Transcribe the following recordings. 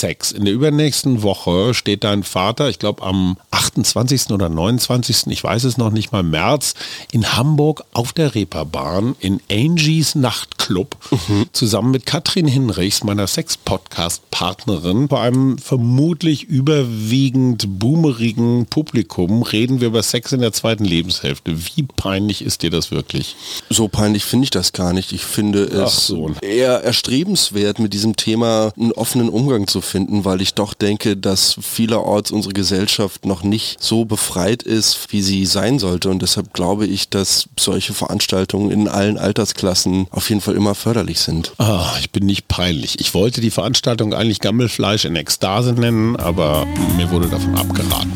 Sex. In der übernächsten Woche steht dein Vater, ich glaube am 28. oder 29., ich weiß es noch nicht mal, März, in Hamburg auf der Reeperbahn in Angies Nachtclub mhm. zusammen mit Katrin Hinrichs, meiner Sex-Podcast-Partnerin, bei einem vermutlich überwiegend boomerigen Publikum reden wir über Sex in der zweiten Lebenshälfte. Wie peinlich ist dir das wirklich? So peinlich finde ich das gar nicht. Ich finde es so. eher erstrebenswert, mit diesem Thema einen offenen Umgang zu finden, weil ich doch denke, dass vielerorts unsere Gesellschaft noch nicht so befreit ist, wie sie sein sollte. Und deshalb glaube ich, dass solche Veranstaltungen in allen Altersklassen auf jeden Fall immer förderlich sind. Ah, ich bin nicht peinlich. Ich wollte die Veranstaltung eigentlich Gammelfleisch in Ekstase nennen, aber mir wurde davon abgeraten.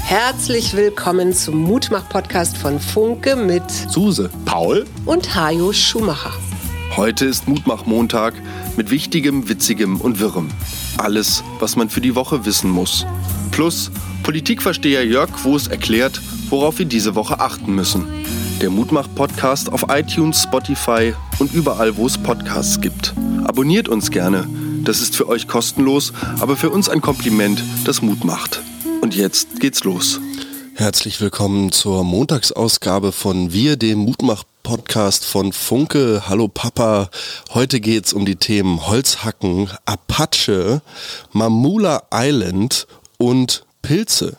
Herzlich willkommen zum Mutmach-Podcast von Funke mit Suse, Paul und Hajo Schumacher. Heute ist Mutmach-Montag mit Wichtigem, Witzigem und Wirrem. Alles, was man für die Woche wissen muss. Plus Politikversteher Jörg Woos erklärt, worauf wir diese Woche achten müssen. Der Mutmach-Podcast auf iTunes, Spotify und überall, wo es Podcasts gibt. Abonniert uns gerne. Das ist für euch kostenlos, aber für uns ein Kompliment, das Mut macht. Und jetzt geht's los. Herzlich willkommen zur Montagsausgabe von Wir, dem Mutmach-Podcast von Funke. Hallo Papa. Heute geht's um die Themen Holzhacken, Apache, Mamula Island und Pilze.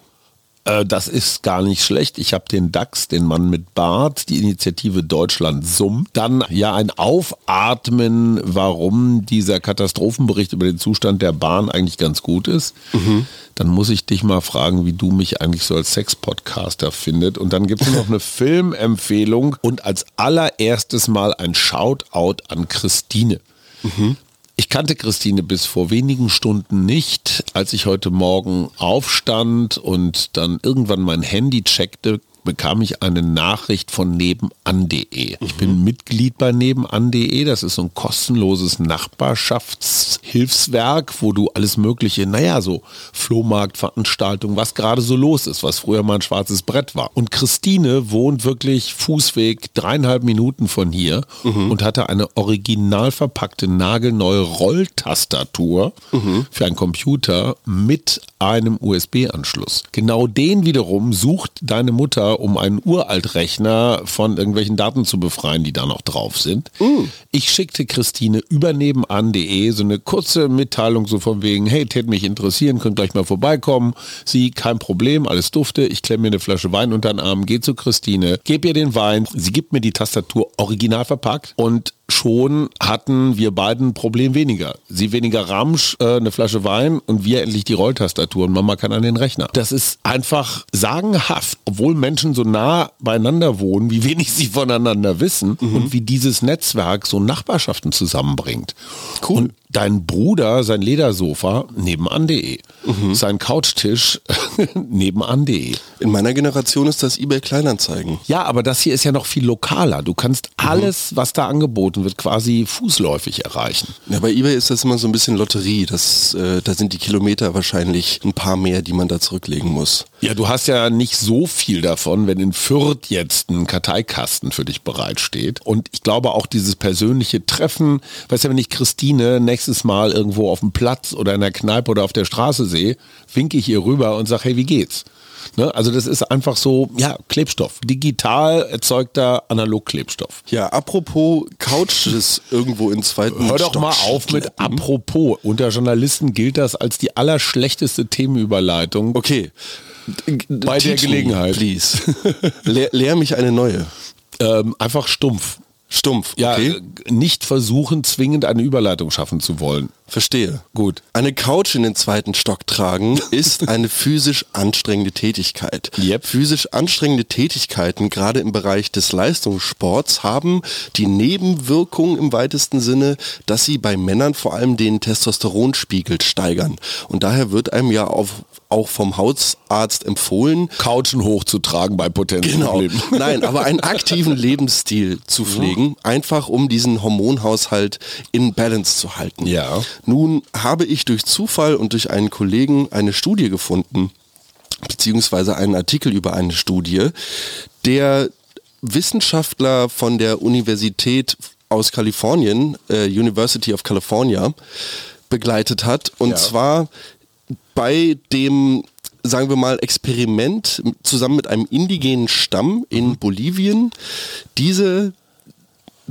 Äh, das ist gar nicht schlecht. Ich habe den DAX, den Mann mit Bart, die Initiative Deutschland Summ. Dann ja ein Aufatmen, warum dieser Katastrophenbericht über den Zustand der Bahn eigentlich ganz gut ist. Mhm. Dann muss ich dich mal fragen, wie du mich eigentlich so als Sex-Podcaster findet. Und dann gibt es noch eine Filmempfehlung und als allererstes mal ein Shoutout an Christine. Mhm. Ich kannte Christine bis vor wenigen Stunden nicht. Als ich heute Morgen aufstand und dann irgendwann mein Handy checkte, bekam ich eine Nachricht von nebenan.de. Ich bin. Mitglied bei nebenan.de. Das ist so ein kostenloses Nachbarschaftshilfswerk, wo du alles mögliche, naja, so Flohmarktveranstaltungen, was gerade so los ist, was früher mal ein schwarzes Brett war. Und Christine wohnt wirklich Fußweg dreieinhalb Minuten von hier mhm. und hatte eine original verpackte nagelneue Rolltastatur mhm. für einen Computer mit einem USB-Anschluss. Genau den wiederum sucht deine Mutter um einen Uraltrechner von irgendwelchen Daten zu befreien, die da noch drauf sind. Mm. Ich schickte Christine über nebenan.de so eine kurze Mitteilung so von wegen, hey, tät mich interessieren, könnt gleich mal vorbeikommen. Sie, kein Problem, alles dufte. Ich klemme mir eine Flasche Wein unter den Arm, gehe zu Christine, gebe ihr den Wein. Sie gibt mir die Tastatur original verpackt und schon hatten wir beiden ein Problem weniger. Sie weniger Ramsch, äh, eine Flasche Wein und wir endlich die Rolltastatur und Mama kann an den Rechner. Das ist einfach sagenhaft, obwohl Menschen so nah beieinander wohnen, wie wenig sie voneinander wissen mhm. und wie dieses Netzwerk so Nachbarschaften zusammenbringt. Cool. Und dein Bruder sein Ledersofa nebenan.de, mhm. sein Couchtisch nebenan.de. In meiner Generation ist das eBay Kleinanzeigen. Ja, aber das hier ist ja noch viel lokaler. Du kannst mhm. alles, was da angeboten wird, quasi fußläufig erreichen. Ja, bei eBay ist das immer so ein bisschen Lotterie. Das, äh, da sind die Kilometer wahrscheinlich ein paar mehr, die man da zurücklegen muss. Ja, du hast ja nicht so viel davon, wenn in Fürth jetzt ein Karteikasten für dich bereitsteht. Und ich glaube auch dieses persönliche Treffen, weißt du, wenn ich Christine nächstes nächstes Mal irgendwo auf dem Platz oder in der Kneipe oder auf der Straße sehe, winke ich ihr rüber und sage, hey, wie geht's? Ne? Also das ist einfach so, ja, Klebstoff. Digital erzeugter Analogklebstoff. Ja, apropos Couches irgendwo in zweiten Hör doch Stock mal auf mit apropos. Unter Journalisten gilt das als die allerschlechteste Themenüberleitung. Okay. Bei Teach der Gelegenheit. please. Lehr, lehr mich eine neue. Ähm, einfach stumpf. Stumpf, ja, okay. nicht versuchen, zwingend eine Überleitung schaffen zu wollen. Verstehe. Gut. Eine Couch in den zweiten Stock tragen ist eine physisch anstrengende Tätigkeit. Yep. Physisch anstrengende Tätigkeiten, gerade im Bereich des Leistungssports, haben die Nebenwirkung im weitesten Sinne, dass sie bei Männern vor allem den Testosteronspiegel steigern. Und daher wird einem ja auf auch vom Hausarzt empfohlen. Couchen hochzutragen bei Potenzproblemen. Genau. Nein, aber einen aktiven Lebensstil zu pflegen, einfach um diesen Hormonhaushalt in Balance zu halten. Ja. Nun habe ich durch Zufall und durch einen Kollegen eine Studie gefunden, beziehungsweise einen Artikel über eine Studie, der Wissenschaftler von der Universität aus Kalifornien, äh, University of California, begleitet hat. Und Ja. zwar bei dem, sagen wir mal, Experiment zusammen mit einem indigenen Stamm in Bolivien, diese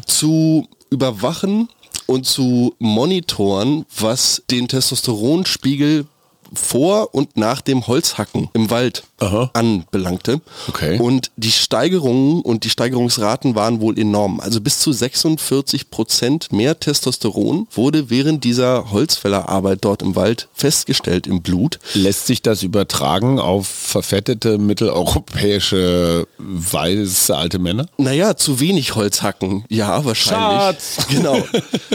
zu überwachen und zu monitoren, was den Testosteronspiegel vor und nach dem Holzhacken im Wald Aha. anbelangte. Okay. Und die Steigerungen und die Steigerungsraten waren wohl enorm. Also bis zu 46 Prozent mehr Testosteron wurde während dieser Holzfällerarbeit dort im Wald festgestellt im Blut. Lässt sich das übertragen auf verfettete mitteleuropäische weiße alte Männer? Naja, zu wenig Holz hacken. Ja, wahrscheinlich. Schatz! Genau.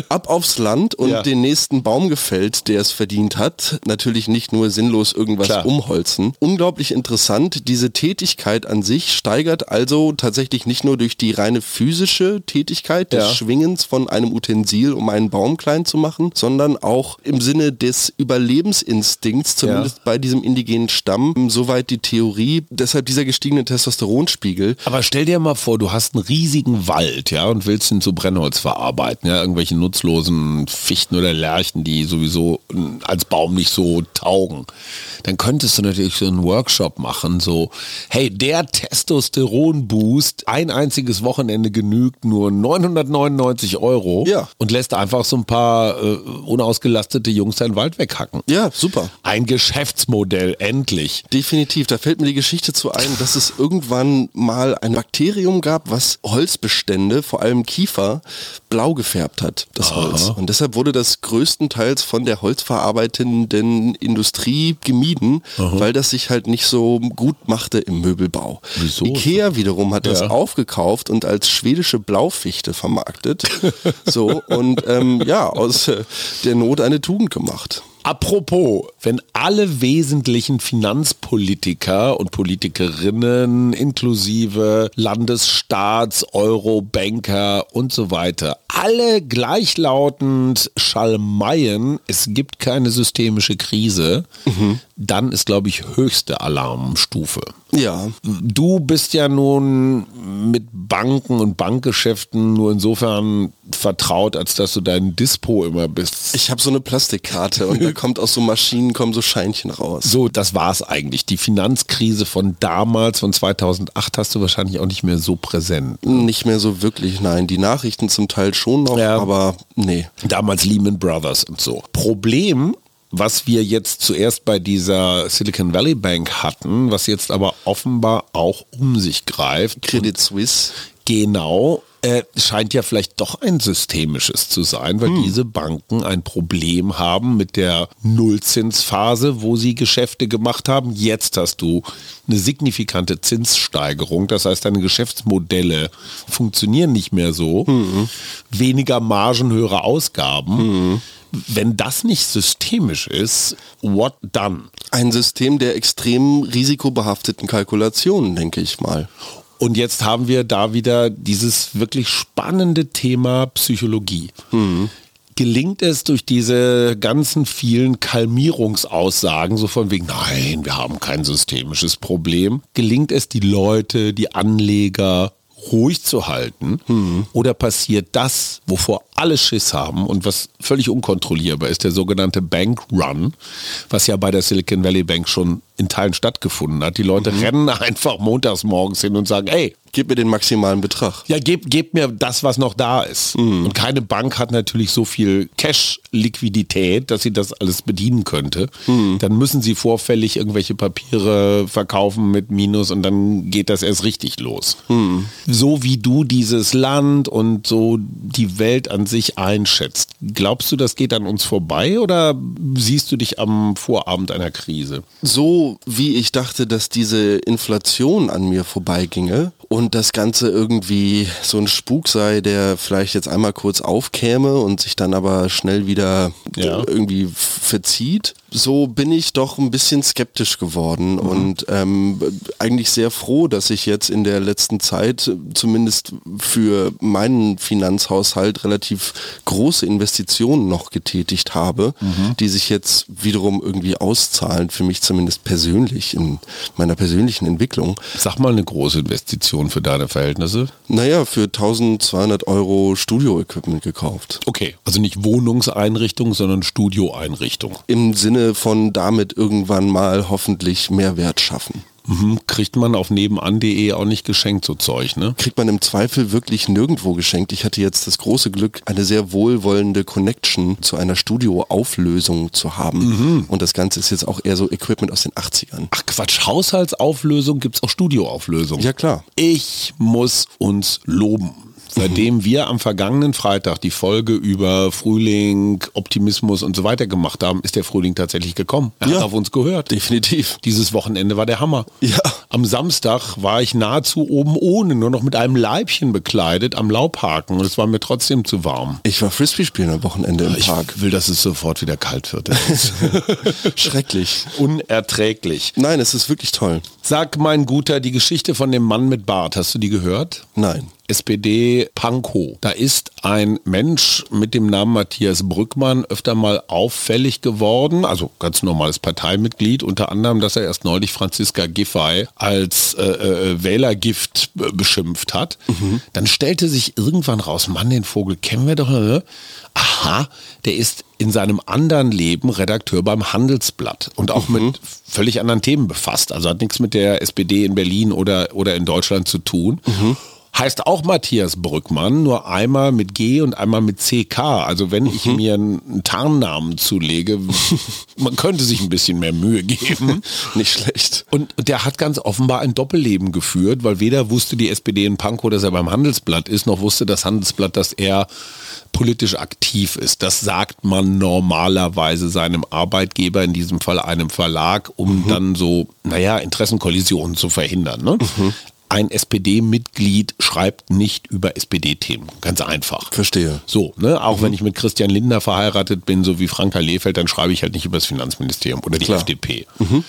Ab aufs Land und Ja. den nächsten Baum gefällt, der es verdient hat. Natürlich nicht nur sinnlos irgendwas Klar. umholzen. Unglaublich interessant. Diese Tätigkeit an sich steigert also tatsächlich nicht nur durch die reine physische Tätigkeit des Ja. Schwingens von einem Utensil, um einen Baum klein zu machen, sondern auch im Sinne des Überlebensinstinkts, zumindest bei diesem indigenen Stamm. Soweit die Theorie. Deshalb dieser gestiegene Testosteronspiegel. Aber stell dir mal vor, du hast einen riesigen Wald, ja, und willst ihn zu Brennholz verarbeiten, ja, irgendwelche nutzlosen Fichten oder Lärchen, die sowieso mm, als Baum nicht so taugen. Dann könntest du natürlich so einen Workshop machen, so, hey, der Testosteron-Boost, ein einziges Wochenende genügt nur 999 Euro Ja. und lässt einfach so ein paar äh, unausgelastete Jungs deinen Wald weghacken. Ja, super. Ein Geschäftsmodell, endlich. Definitiv. Da fällt mir die Geschichte zu ein, dass es irgendwann mal ein Bakterium gab, was Holzbestände, vor allem Kiefer, blau gefärbt hat, das Holz. Und deshalb wurde das größtenteils von der holzverarbeitenden Industrie gemieden, weil das sich halt nicht so gut machte im Möbelbau. Wieso? Ikea wiederum hat das Ja. aufgekauft und als schwedische Blaufichte vermarktet. so und ähm, ja, aus äh, der Not eine Tugend gemacht. Apropos, wenn alle wesentlichen Finanzpolitiker und Politikerinnen inklusive Landesstaats, Eurobanker und so weiter alle gleichlautend schalmeien, es gibt keine systemische Krise, dann ist, glaube ich, höchste Alarmstufe. Ja, Du bist ja nun mit Banken und Bankgeschäften nur insofern vertraut, als dass du dein Dispo immer bist. Ich habe so eine Plastikkarte und da kommt aus so Maschinen kommen so Scheinchen raus. So, das war's eigentlich. Die Finanzkrise von damals, von 2008, hast du wahrscheinlich auch nicht mehr so präsent. Nicht mehr so wirklich, nein. Die Nachrichten zum Teil schon noch, Ja. aber nee. Damals Lehman Brothers und so. Problem, was wir jetzt zuerst bei dieser Silicon Valley Bank hatten, was jetzt aber offenbar auch um sich greift. Credit Suisse. Genau, äh, scheint ja vielleicht doch ein systemisches zu sein, weil diese Banken ein Problem haben mit der Nullzinsphase, wo sie Geschäfte gemacht haben. Jetzt hast du eine signifikante Zinssteigerung. Das heißt, deine Geschäftsmodelle funktionieren nicht mehr so. Weniger Margen, höhere Ausgaben. Wenn das nicht systemisch ist, what done? Ein System der extrem risikobehafteten Kalkulationen, denke ich mal. Und jetzt haben wir da wieder dieses wirklich spannende Thema Psychologie. Gelingt es durch diese ganzen vielen Kalmierungsaussagen, so von wegen, nein, wir haben kein systemisches Problem, gelingt es die Leute, die Anleger ruhig zu halten? Oder passiert das, wovor alle Schiss haben und was völlig unkontrollierbar ist, der sogenannte Bank Run, was ja bei der Silicon Valley Bank schon in Teilen stattgefunden hat. Die Leute rennen einfach montags morgens hin und sagen, ey, Gib mir den maximalen Betrag. ja, gebt, gebt mir das, was noch da ist. Und keine Bank hat natürlich so viel Cash-Liquidität, dass sie das alles bedienen könnte. Dann müssen sie vorfällig irgendwelche Papiere verkaufen mit Minus und dann geht das erst richtig los. So wie du dieses Land und so die Welt an sich einschätzt, glaubst du, das geht an uns vorbei oder siehst du dich am Vorabend einer Krise? So wie ich dachte, dass diese Inflation an mir vorbeiginge und das Ganze irgendwie so ein Spuk sei, der vielleicht jetzt einmal kurz aufkäme und sich dann aber schnell wieder Ja. irgendwie verzieht. so bin ich doch ein bisschen skeptisch geworden mhm. und ähm, eigentlich sehr froh, dass ich jetzt in der letzten Zeit zumindest für meinen Finanzhaushalt relativ große Investitionen noch getätigt habe, mhm. die sich jetzt wiederum irgendwie auszahlen, für mich zumindest persönlich, in meiner persönlichen Entwicklung. Sag mal eine große Investition für deine Verhältnisse. Naja, für 1200 Euro Studio-Equipment gekauft. Okay, also nicht Wohnungseinrichtung, sondern Studioeinrichtung. Im Sinne von damit irgendwann mal hoffentlich Mehrwert schaffen. Mhm. Kriegt man auf nebenan.de auch nicht geschenkt, so Zeug, ne? Kriegt man im Zweifel wirklich nirgendwo geschenkt. Ich hatte jetzt das große Glück, eine sehr wohlwollende Connection zu einer Studioauflösung zu haben. Mhm. Und das Ganze ist jetzt auch eher so Equipment aus den 80ern. Ach Quatsch, Haushaltsauflösung gibt's auch Studioauflösung. Ja klar. Ich muss uns loben. Seitdem wir am vergangenen Freitag die Folge über Frühling, Optimismus und so weiter gemacht haben, ist der Frühling tatsächlich gekommen. Er ja, hat auf uns gehört. Definitiv. Dieses Wochenende war der Hammer. Ja. Am Samstag war ich nahezu oben ohne, nur noch mit einem Leibchen bekleidet am Laubhaken und es war mir trotzdem zu warm. Ich war Frisbee spielen am Wochenende im ich Park. Ich will, dass es sofort wieder kalt wird. Schrecklich. Unerträglich. Nein, es ist wirklich toll. Sag mein Guter, die Geschichte von dem Mann mit Bart, hast du die gehört? Nein. SPD Pankow. Da ist ein Mensch mit dem Namen Matthias Brückmann öfter mal auffällig geworden, also ganz normales Parteimitglied, unter anderem, dass er erst neulich Franziska Giffey als äh, äh, Wählergift beschimpft hat. Mhm. Dann stellte sich irgendwann raus, Mann, den Vogel kennen wir doch. Ne? Aha, der ist in seinem anderen Leben Redakteur beim Handelsblatt und auch mhm. mit völlig anderen Themen befasst. Also hat nichts mit der SPD in Berlin oder, oder in Deutschland zu tun. Mhm heißt auch Matthias Brückmann, nur einmal mit G und einmal mit CK. Also wenn ich mhm. mir einen Tarnnamen zulege, man könnte sich ein bisschen mehr Mühe geben. Nicht schlecht. Und der hat ganz offenbar ein Doppelleben geführt, weil weder wusste die SPD in Pankow, dass er beim Handelsblatt ist, noch wusste das Handelsblatt, dass er politisch aktiv ist. Das sagt man normalerweise seinem Arbeitgeber, in diesem Fall einem Verlag, um mhm. dann so, naja, Interessenkollisionen zu verhindern. Ne? Mhm ein SPD-Mitglied schreibt nicht über SPD-Themen. Ganz einfach. Verstehe. So, ne? Auch mhm. wenn ich mit Christian Lindner verheiratet bin, so wie Franka Lehfeld, dann schreibe ich halt nicht über das Finanzministerium oder die Klar. FDP. Mhm.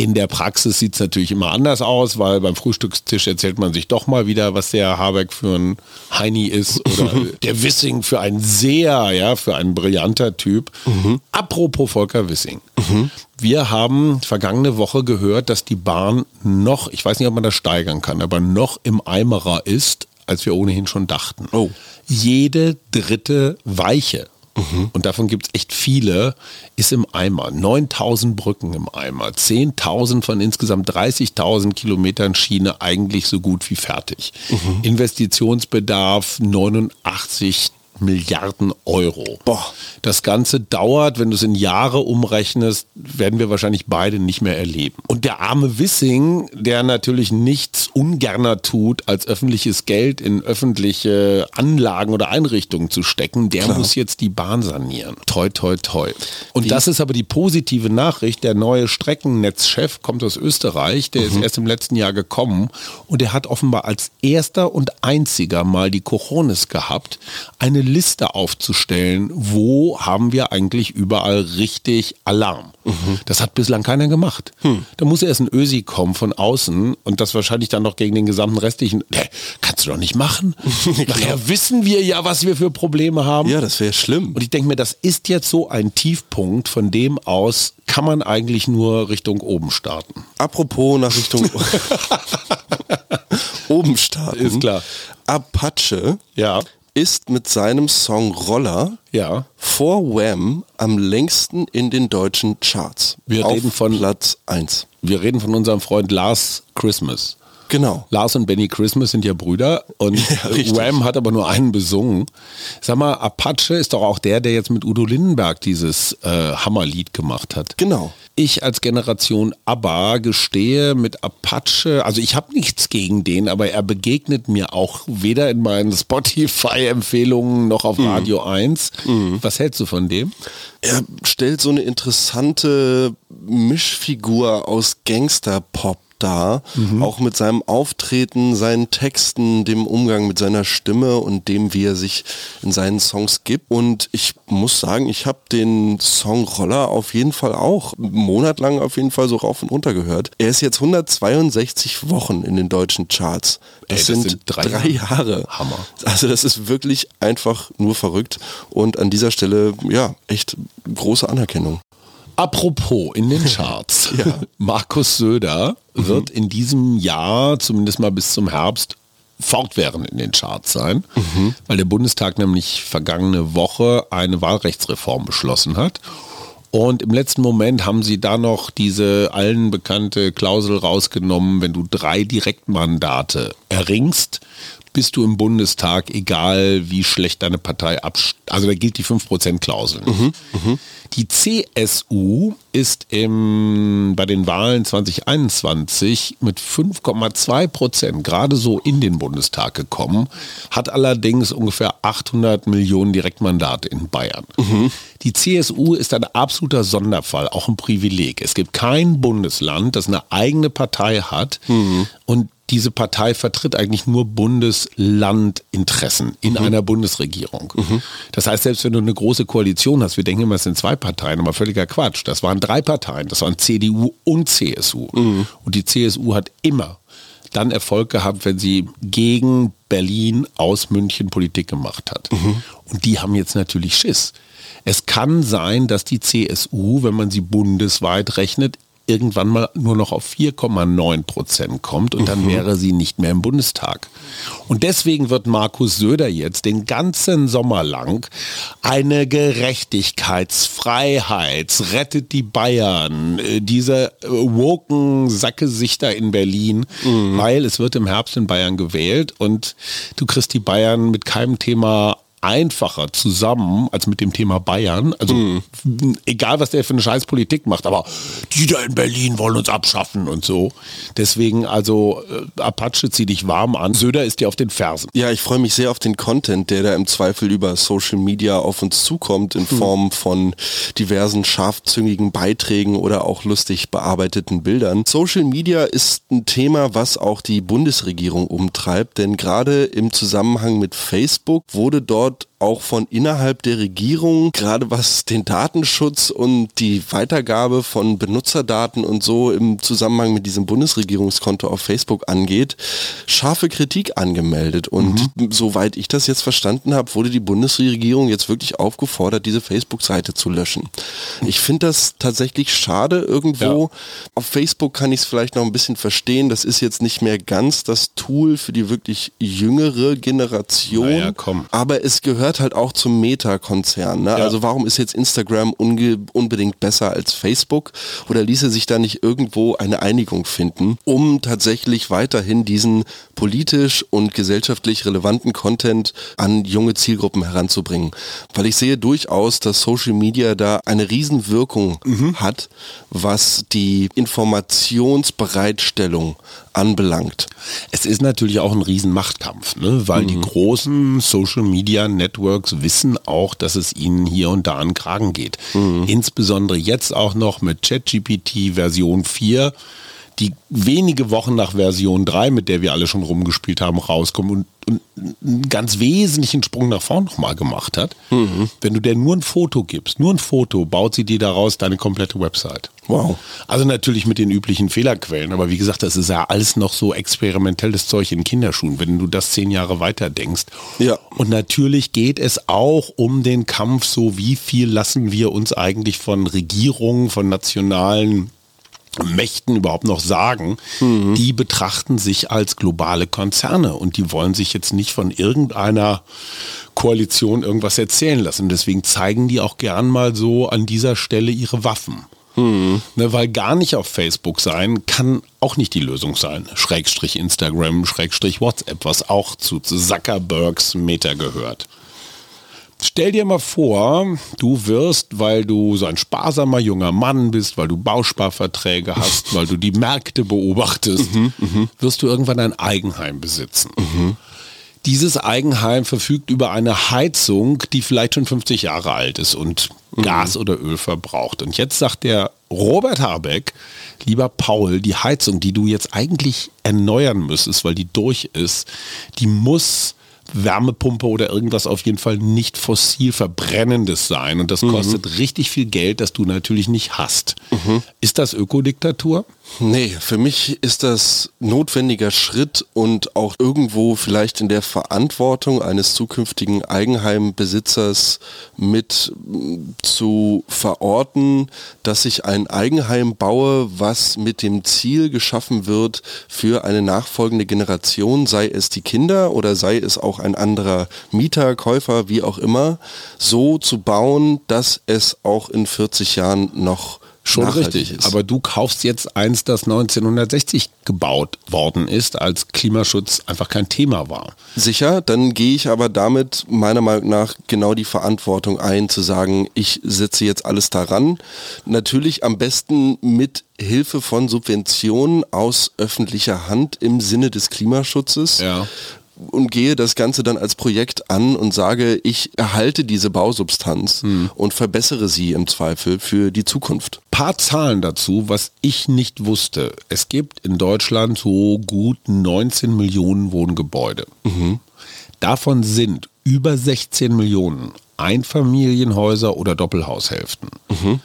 In der Praxis sieht es natürlich immer anders aus, weil beim Frühstückstisch erzählt man sich doch mal wieder, was der Habeck für ein Heini ist oder der Wissing für ein sehr, ja, für ein brillanter Typ. Mhm. Apropos Volker Wissing. Mhm. Wir haben vergangene Woche gehört, dass die Bahn noch, ich weiß nicht, ob man das steigern kann, aber noch im Eimerer ist, als wir ohnehin schon dachten. Oh. Jede dritte Weiche Mhm. Und davon gibt es echt viele, ist im Eimer. 9000 Brücken im Eimer. 10.000 von insgesamt 30.000 Kilometern Schiene eigentlich so gut wie fertig. Mhm. Investitionsbedarf 89 Milliarden Euro. Boah. Das Ganze dauert, wenn du es in Jahre umrechnest, werden wir wahrscheinlich beide nicht mehr erleben. Und der arme Wissing, der natürlich nichts ungerner tut, als öffentliches Geld in öffentliche Anlagen oder Einrichtungen zu stecken, der Klar. muss jetzt die Bahn sanieren. Toi, toi, toi. Und Wie? das ist aber die positive Nachricht. Der neue Streckennetzchef kommt aus Österreich, der mhm. ist erst im letzten Jahr gekommen und der hat offenbar als erster und einziger mal die Cojones gehabt, eine Liste aufzustellen, wo haben wir eigentlich überall richtig Alarm. Mhm. Das hat bislang keiner gemacht. Hm. Da muss erst ein Ösi kommen von außen und das wahrscheinlich dann noch gegen den gesamten restlichen. Nee, kannst du doch nicht machen. Nachher wissen wir ja, was wir für Probleme haben. Ja, das wäre schlimm. Und ich denke mir, das ist jetzt so ein Tiefpunkt, von dem aus kann man eigentlich nur Richtung oben starten. Apropos nach Richtung oben starten. Ist klar. Apache ja ist mit seinem Song Roller ja. vor Wham am längsten in den deutschen Charts. Wir reden von Platz 1. Wir reden von unserem Freund Lars Christmas. Genau. Lars und Benny Christmas sind ja Brüder und ja, Wham hat aber nur einen besungen. Sag mal, Apache ist doch auch der, der jetzt mit Udo Lindenberg dieses äh, Hammerlied gemacht hat. Genau. Ich als Generation ABBA gestehe mit Apache, also ich habe nichts gegen den, aber er begegnet mir auch weder in meinen Spotify-Empfehlungen noch auf mhm. Radio 1. Mhm. Was hältst du von dem? Er stellt so eine interessante Mischfigur aus Gangster-Pop da, mhm. auch mit seinem Auftreten, seinen Texten, dem Umgang mit seiner Stimme und dem, wie er sich in seinen Songs gibt. Und ich muss sagen, ich habe den Song Roller auf jeden Fall auch monatlang auf jeden Fall so rauf und runter gehört. Er ist jetzt 162 Wochen in den deutschen Charts. Das, Ey, das sind, sind, drei, drei Jahre. Hammer. Also das ist wirklich einfach nur verrückt und an dieser Stelle ja echt große Anerkennung. Apropos in den Charts. ja. Markus Söder mhm. wird in diesem Jahr, zumindest mal bis zum Herbst, fortwährend in den Charts sein, mhm. weil der Bundestag nämlich vergangene Woche eine Wahlrechtsreform beschlossen hat. Und im letzten Moment haben sie da noch diese allen bekannte Klausel rausgenommen, wenn du drei Direktmandate erringst, bist du im Bundestag, egal wie schlecht deine Partei abschneidet. Also da gilt die 5%-Klausel. Mhm, mh. Die CSU ist im, bei den Wahlen 2021 mit 5,2 Prozent gerade so in den Bundestag gekommen, hat allerdings ungefähr 800 Millionen Direktmandate in Bayern. Mhm. Die CSU ist ein absoluter Sonderfall, auch ein Privileg. Es gibt kein Bundesland, das eine eigene Partei hat mhm. und diese Partei vertritt eigentlich nur Bundeslandinteressen in mhm. einer Bundesregierung. Mhm. Das heißt, selbst wenn du eine große Koalition hast, wir denken immer, es sind zwei Parteien, aber völliger Quatsch. Das waren drei Parteien, das waren CDU und CSU. Mhm. Und die CSU hat immer dann Erfolg gehabt, wenn sie gegen Berlin aus München Politik gemacht hat. Mhm. Und die haben jetzt natürlich Schiss. Es kann sein, dass die CSU, wenn man sie bundesweit rechnet, irgendwann mal nur noch auf 4,9 Prozent kommt und dann mhm. wäre sie nicht mehr im Bundestag. Und deswegen wird Markus Söder jetzt den ganzen Sommer lang eine Gerechtigkeitsfreiheits, rettet die Bayern, äh, diese äh, woken Sackesichter in Berlin, mhm. weil es wird im Herbst in Bayern gewählt und du kriegst die Bayern mit keinem Thema einfacher zusammen als mit dem Thema Bayern. Also mhm. egal, was der für eine Scheißpolitik macht, aber die da in Berlin wollen uns abschaffen und so. Deswegen also äh, Apache zieh dich warm an. Söder ist dir auf den Fersen. Ja, ich freue mich sehr auf den Content, der da im Zweifel über Social Media auf uns zukommt in mhm. Form von diversen scharfzüngigen Beiträgen oder auch lustig bearbeiteten Bildern. Social Media ist ein Thema, was auch die Bundesregierung umtreibt, denn gerade im Zusammenhang mit Facebook wurde dort out auch von innerhalb der Regierung, gerade was den Datenschutz und die Weitergabe von Benutzerdaten und so im Zusammenhang mit diesem Bundesregierungskonto auf Facebook angeht, scharfe Kritik angemeldet. Und mhm. soweit ich das jetzt verstanden habe, wurde die Bundesregierung jetzt wirklich aufgefordert, diese Facebook-Seite zu löschen. Ich finde das tatsächlich schade irgendwo. Ja. Auf Facebook kann ich es vielleicht noch ein bisschen verstehen. Das ist jetzt nicht mehr ganz das Tool für die wirklich jüngere Generation. Naja, aber es gehört halt auch zum Meta-Konzern. Ne? Ja. Also warum ist jetzt Instagram unbedingt besser als Facebook? Oder ließe sich da nicht irgendwo eine Einigung finden, um tatsächlich weiterhin diesen politisch und gesellschaftlich relevanten Content an junge Zielgruppen heranzubringen? Weil ich sehe durchaus, dass Social Media da eine Riesenwirkung mhm. hat, was die Informationsbereitstellung anbelangt. Es ist natürlich auch ein Riesenmachtkampf, ne? weil mhm. die großen Social Media Networks wissen auch, dass es ihnen hier und da an Kragen geht. Mhm. Insbesondere jetzt auch noch mit ChatGPT Version 4 die wenige Wochen nach Version 3, mit der wir alle schon rumgespielt haben, rauskommen und, und einen ganz wesentlichen Sprung nach vorn nochmal gemacht hat. Mhm. Wenn du der nur ein Foto gibst, nur ein Foto, baut sie dir daraus deine komplette Website. Wow. Also natürlich mit den üblichen Fehlerquellen, aber wie gesagt, das ist ja alles noch so experimentelles Zeug in Kinderschuhen, wenn du das zehn Jahre weiter denkst. Ja. Und natürlich geht es auch um den Kampf, so wie viel lassen wir uns eigentlich von Regierungen, von nationalen Mächten überhaupt noch sagen, mhm. die betrachten sich als globale Konzerne und die wollen sich jetzt nicht von irgendeiner Koalition irgendwas erzählen lassen. Deswegen zeigen die auch gern mal so an dieser Stelle ihre Waffen. Mhm. Ne, weil gar nicht auf Facebook sein kann auch nicht die Lösung sein. Schrägstrich Instagram, Schrägstrich WhatsApp, was auch zu Zuckerbergs Meta gehört. Stell dir mal vor, du wirst, weil du so ein sparsamer junger Mann bist, weil du Bausparverträge hast, weil du die Märkte beobachtest, mhm, mhm, wirst du irgendwann ein Eigenheim besitzen. Mhm. Dieses Eigenheim verfügt über eine Heizung, die vielleicht schon 50 Jahre alt ist und mhm. Gas oder Öl verbraucht. Und jetzt sagt der Robert Habeck, lieber Paul, die Heizung, die du jetzt eigentlich erneuern müsstest, weil die durch ist, die muss Wärmepumpe oder irgendwas auf jeden Fall nicht fossil verbrennendes sein. Und das mhm. kostet richtig viel Geld, das du natürlich nicht hast. Mhm. Ist das Ökodiktatur? Nee, für mich ist das notwendiger Schritt und auch irgendwo vielleicht in der Verantwortung eines zukünftigen Eigenheimbesitzers mit zu verorten, dass ich ein Eigenheim baue, was mit dem Ziel geschaffen wird für eine nachfolgende Generation, sei es die Kinder oder sei es auch ein anderer Mieter, Käufer, wie auch immer, so zu bauen, dass es auch in 40 Jahren noch Schon richtig. Ist. Aber du kaufst jetzt eins, das 1960 gebaut worden ist, als Klimaschutz einfach kein Thema war. Sicher, dann gehe ich aber damit meiner Meinung nach genau die Verantwortung ein, zu sagen, ich setze jetzt alles daran. Natürlich am besten mit Hilfe von Subventionen aus öffentlicher Hand im Sinne des Klimaschutzes. Ja und gehe das Ganze dann als Projekt an und sage, ich erhalte diese Bausubstanz hm. und verbessere sie im Zweifel für die Zukunft. Paar Zahlen dazu, was ich nicht wusste. Es gibt in Deutschland so gut 19 Millionen Wohngebäude. Mhm. Davon sind über 16 Millionen Einfamilienhäuser oder Doppelhaushälften. Mhm.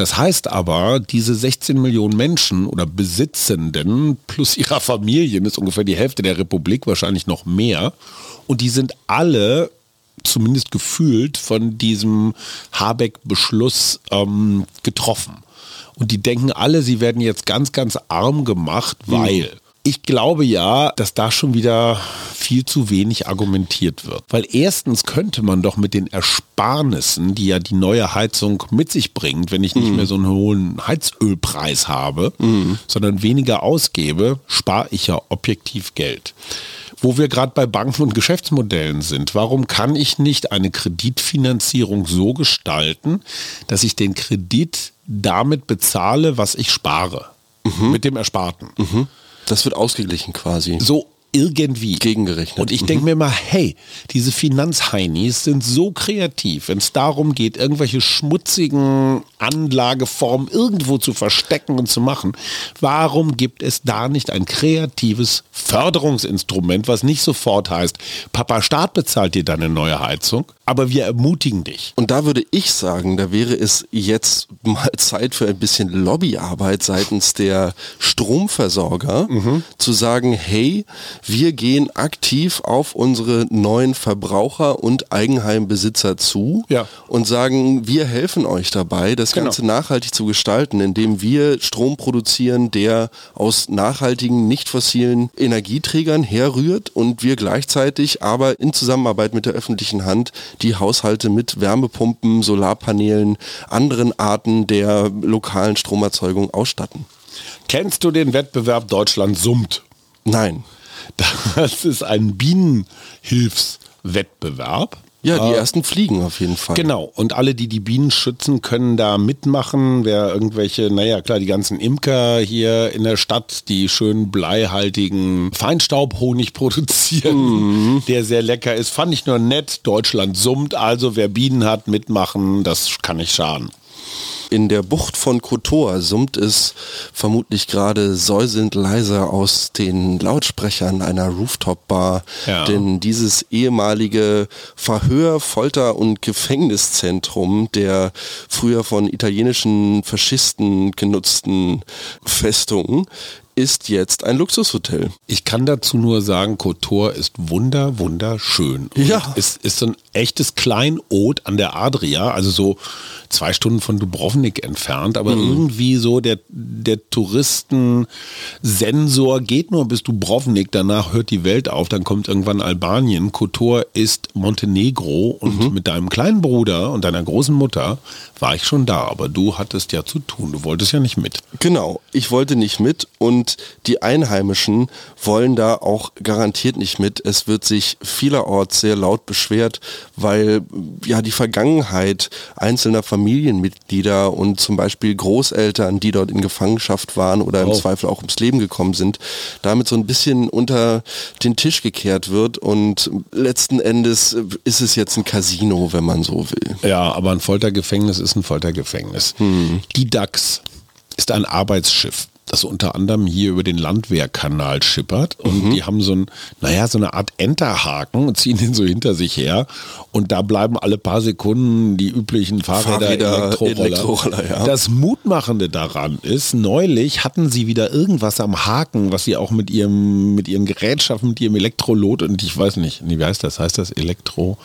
Das heißt aber, diese 16 Millionen Menschen oder Besitzenden plus ihrer Familien ist ungefähr die Hälfte der Republik, wahrscheinlich noch mehr. Und die sind alle zumindest gefühlt von diesem Habeck-Beschluss ähm, getroffen. Und die denken alle, sie werden jetzt ganz, ganz arm gemacht, weil. Ich glaube ja, dass da schon wieder viel zu wenig argumentiert wird. Weil erstens könnte man doch mit den Ersparnissen, die ja die neue Heizung mit sich bringt, wenn ich nicht mhm. mehr so einen hohen Heizölpreis habe, mhm. sondern weniger ausgebe, spare ich ja objektiv Geld wo wir gerade bei Banken und Geschäftsmodellen sind. Warum kann ich nicht eine Kreditfinanzierung so gestalten, dass ich den Kredit damit bezahle, was ich spare? Mhm. Mit dem Ersparten. Mhm. Das wird ausgeglichen quasi. So irgendwie. Gegengerechnet. Und ich denke mhm. mir mal, hey, diese Finanzheinis sind so kreativ, wenn es darum geht, irgendwelche schmutzigen Anlageformen irgendwo zu verstecken und zu machen. Warum gibt es da nicht ein kreatives Förderungsinstrument, was nicht sofort heißt, Papa Staat bezahlt dir deine neue Heizung, aber wir ermutigen dich. Und da würde ich sagen, da wäre es jetzt mal Zeit für ein bisschen Lobbyarbeit seitens der Stromversorger, mhm. zu sagen, hey, wir gehen aktiv auf unsere neuen Verbraucher und Eigenheimbesitzer zu ja. und sagen, wir helfen euch dabei, das genau. Ganze nachhaltig zu gestalten, indem wir Strom produzieren, der aus nachhaltigen, nicht fossilen Energieträgern herrührt und wir gleichzeitig aber in Zusammenarbeit mit der öffentlichen Hand die Haushalte mit Wärmepumpen, Solarpanelen, anderen Arten der lokalen Stromerzeugung ausstatten. Kennst du den Wettbewerb Deutschland summt? Nein. Das ist ein Bienenhilfswettbewerb. Ja, die äh, ersten fliegen auf jeden Fall. Genau. Und alle, die die Bienen schützen, können da mitmachen. Wer irgendwelche, naja, klar, die ganzen Imker hier in der Stadt, die schön bleihaltigen Feinstaubhonig produzieren, mhm. der sehr lecker ist, fand ich nur nett. Deutschland summt. Also wer Bienen hat, mitmachen, das kann nicht schaden. In der Bucht von Kotor summt es vermutlich gerade säuselnd leiser aus den Lautsprechern einer Rooftop-Bar. Ja. Denn dieses ehemalige Verhör-, Folter- und Gefängniszentrum der früher von italienischen Faschisten genutzten Festung ist jetzt ein Luxushotel. Ich kann dazu nur sagen, Kotor ist wunder, wunderschön. Ja. Es ist so ein echtes Kleinod an der Adria, also so zwei Stunden von Dubrovnik entfernt, aber mhm. irgendwie so der, der Touristensensor geht nur bis Dubrovnik, danach hört die Welt auf, dann kommt irgendwann Albanien. Kotor ist Montenegro und mhm. mit deinem kleinen Bruder und deiner großen Mutter war ich schon da, aber du hattest ja zu tun, du wolltest ja nicht mit. Genau, ich wollte nicht mit und die Einheimischen wollen da auch garantiert nicht mit. Es wird sich vielerorts sehr laut beschwert, weil ja die Vergangenheit einzelner Familienmitglieder und zum Beispiel Großeltern, die dort in Gefangenschaft waren oder im oh. Zweifel auch ums Leben gekommen sind, damit so ein bisschen unter den Tisch gekehrt wird und letzten Endes ist es jetzt ein Casino, wenn man so will. Ja, aber ein Foltergefängnis ist ein Foltergefängnis. Hm. Die DAX ist ein Arbeitsschiff das unter anderem hier über den Landwehrkanal schippert. Und mhm. die haben so ein, naja, so eine Art Enterhaken und ziehen den so hinter sich her. Und da bleiben alle paar Sekunden die üblichen Fahrräder, Fahrräder Elektroroller. Elektroroller ja. Das Mutmachende daran ist, neulich hatten sie wieder irgendwas am Haken, was sie auch mit ihrem, mit ihren Gerätschaften, mit ihrem Elektrolot und ich weiß nicht, wie heißt das? Heißt das Elektro?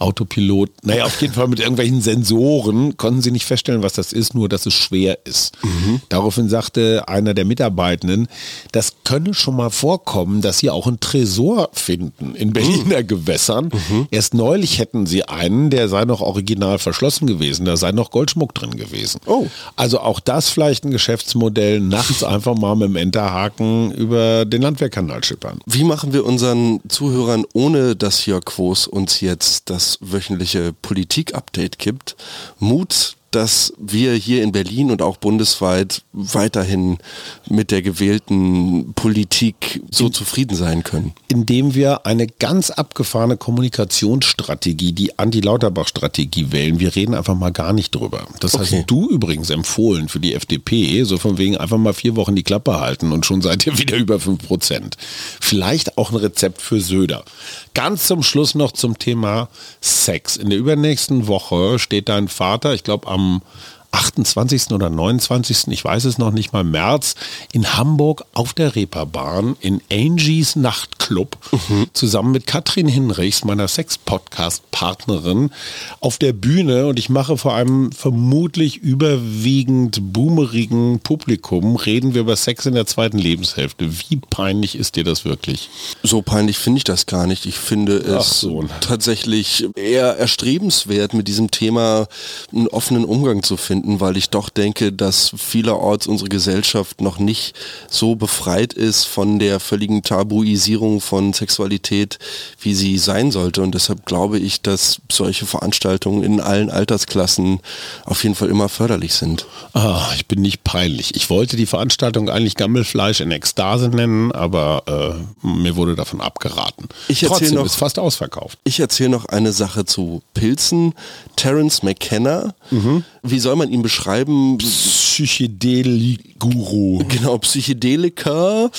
Autopilot, naja, auf jeden Fall mit irgendwelchen Sensoren, konnten sie nicht feststellen, was das ist, nur dass es schwer ist. Mhm. Daraufhin sagte einer der Mitarbeitenden, das könne schon mal vorkommen, dass sie auch einen Tresor finden in Berliner mhm. Gewässern. Mhm. Erst neulich hätten sie einen, der sei noch original verschlossen gewesen, da sei noch Goldschmuck drin gewesen. Oh. Also auch das vielleicht ein Geschäftsmodell, nachts einfach mal mit dem Enterhaken über den Landwehrkanal schippern. Wie machen wir unseren Zuhörern, ohne dass Jörg Quos uns jetzt das wöchentliche Politik-Update gibt, Mut dass wir hier in Berlin und auch bundesweit weiterhin mit der gewählten Politik so in, zufrieden sein können? Indem wir eine ganz abgefahrene Kommunikationsstrategie, die Anti-Lauterbach-Strategie wählen. Wir reden einfach mal gar nicht drüber. Das okay. hast du übrigens empfohlen für die FDP, so von wegen einfach mal vier Wochen die Klappe halten und schon seid ihr wieder über fünf Prozent. Vielleicht auch ein Rezept für Söder. Ganz zum Schluss noch zum Thema Sex. In der übernächsten Woche steht dein Vater, ich glaube am 嗯。28. oder 29. ich weiß es noch nicht mal, März in Hamburg auf der Reeperbahn in Angies Nachtclub mhm. zusammen mit Katrin Hinrichs, meiner Sex-Podcast-Partnerin, auf der Bühne und ich mache vor einem vermutlich überwiegend boomerigen Publikum, reden wir über Sex in der zweiten Lebenshälfte. Wie peinlich ist dir das wirklich? So peinlich finde ich das gar nicht. Ich finde es so. tatsächlich eher erstrebenswert, mit diesem Thema einen offenen Umgang zu finden finden, weil ich doch denke, dass vielerorts unsere Gesellschaft noch nicht so befreit ist von der völligen Tabuisierung von Sexualität, wie sie sein sollte. Und deshalb glaube ich, dass solche Veranstaltungen in allen Altersklassen auf jeden Fall immer förderlich sind. Ah, ich bin nicht peinlich. Ich wollte die Veranstaltung eigentlich Gammelfleisch in Ekstase nennen, aber äh, mir wurde davon abgeraten. Ich Trotzdem noch, ist fast ausverkauft. Ich erzähle noch eine Sache zu Pilzen. Terence McKenna, mhm. wie soll man ihn beschreiben? Psychedelik-Guru. Genau, Psychedelika,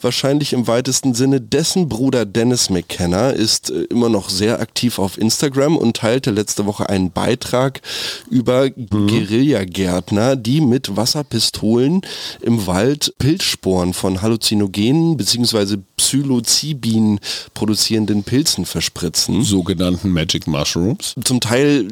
wahrscheinlich im weitesten Sinne. Dessen Bruder Dennis McKenna ist äh, immer noch sehr aktiv auf Instagram und teilte letzte Woche einen Beitrag über mhm. Guerillagärtner, die mit Wasserpistolen im Wald Pilzsporen von Halluzinogenen bzw. Psilocybin produzierenden Pilzen verspritzen. Sogenannten Magic Mushrooms. Zum Teil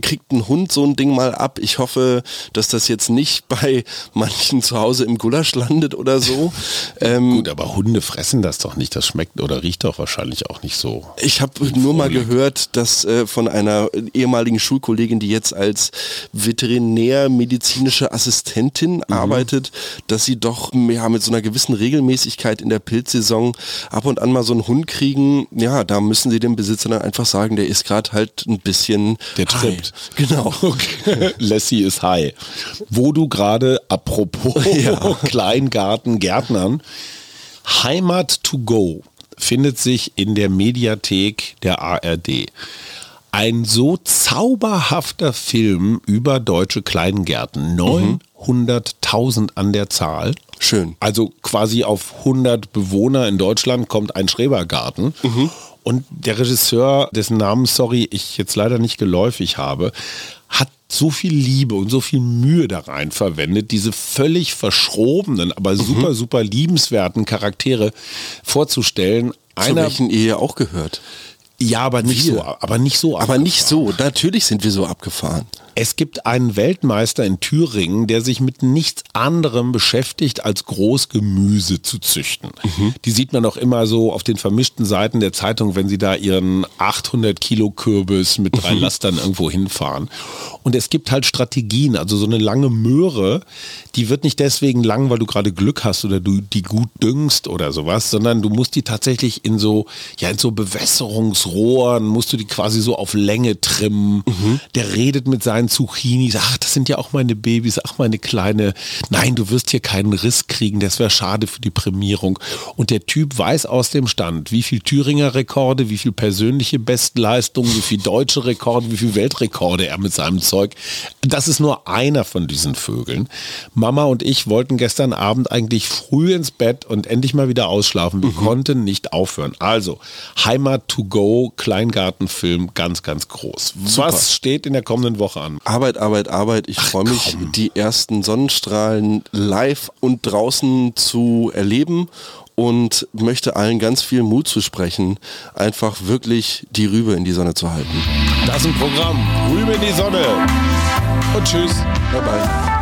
kriegt ein Hund so ein Ding mal ab. Ich hoffe, dass das jetzt nicht bei manchen zu Hause im Gulasch landet oder so. Ähm, Gut, aber Hunde fressen das doch nicht. Das schmeckt oder riecht doch wahrscheinlich auch nicht so. Ich habe nur mal gehört, dass äh, von einer ehemaligen Schulkollegin, die jetzt als veterinärmedizinische Assistentin mhm. arbeitet, dass sie doch ja, mit so einer gewissen Regelmäßigkeit in der Pilzsaison ab und an mal so einen Hund kriegen. Ja, da müssen sie dem Besitzer dann einfach sagen, der ist gerade halt ein bisschen... Der trippt. Genau. Okay. Lassie ist high. Wo du gerade, apropos ja. Kleingarten, Gärtnern, Heimat to go findet sich in der Mediathek der ARD. Ein so zauberhafter Film über deutsche Kleingärten. 900.000 mhm. an der Zahl. Schön. Also quasi auf 100 Bewohner in Deutschland kommt ein Schrebergarten. Mhm. Und der Regisseur, dessen Namen, sorry, ich jetzt leider nicht geläufig habe, so viel Liebe und so viel Mühe da rein verwendet, diese völlig verschrobenen, aber mhm. super, super liebenswerten Charaktere vorzustellen. Zu welchen ihr ja auch gehört. Ja, aber nicht wir. so, aber nicht so. Aber nicht so. Natürlich sind wir so abgefahren. Es gibt einen Weltmeister in Thüringen, der sich mit nichts anderem beschäftigt, als Großgemüse zu züchten. Mhm. Die sieht man auch immer so auf den vermischten Seiten der Zeitung, wenn sie da ihren 800 Kilo Kürbis mit drei mhm. Lastern irgendwo hinfahren. Und es gibt halt Strategien, also so eine lange Möhre, die wird nicht deswegen lang, weil du gerade Glück hast oder du die gut düngst oder sowas, sondern du musst die tatsächlich in so, ja, in so Bewässerungsrohren Rohren, musst du die quasi so auf Länge trimmen. Mhm. Der redet mit seinen Zucchinis. Ach, das sind ja auch meine Babys. Ach, meine kleine. Nein, du wirst hier keinen Riss kriegen. Das wäre schade für die Prämierung. Und der Typ weiß aus dem Stand, wie viel Thüringer Rekorde, wie viel persönliche Bestleistungen, wie viel deutsche Rekorde, wie viel Weltrekorde er mit seinem Zeug. Das ist nur einer von diesen Vögeln. Mama und ich wollten gestern Abend eigentlich früh ins Bett und endlich mal wieder ausschlafen. Wir mhm. konnten nicht aufhören. Also, Heimat to go, Kleingartenfilm, ganz, ganz groß. Super. Was steht in der kommenden Woche an? Arbeit, Arbeit, Arbeit. Ich freue mich, die ersten Sonnenstrahlen live und draußen zu erleben und möchte allen ganz viel Mut zu sprechen, einfach wirklich die Rübe in die Sonne zu halten. Das ist ein Programm. Rübe in die Sonne. Und tschüss. Bye bye.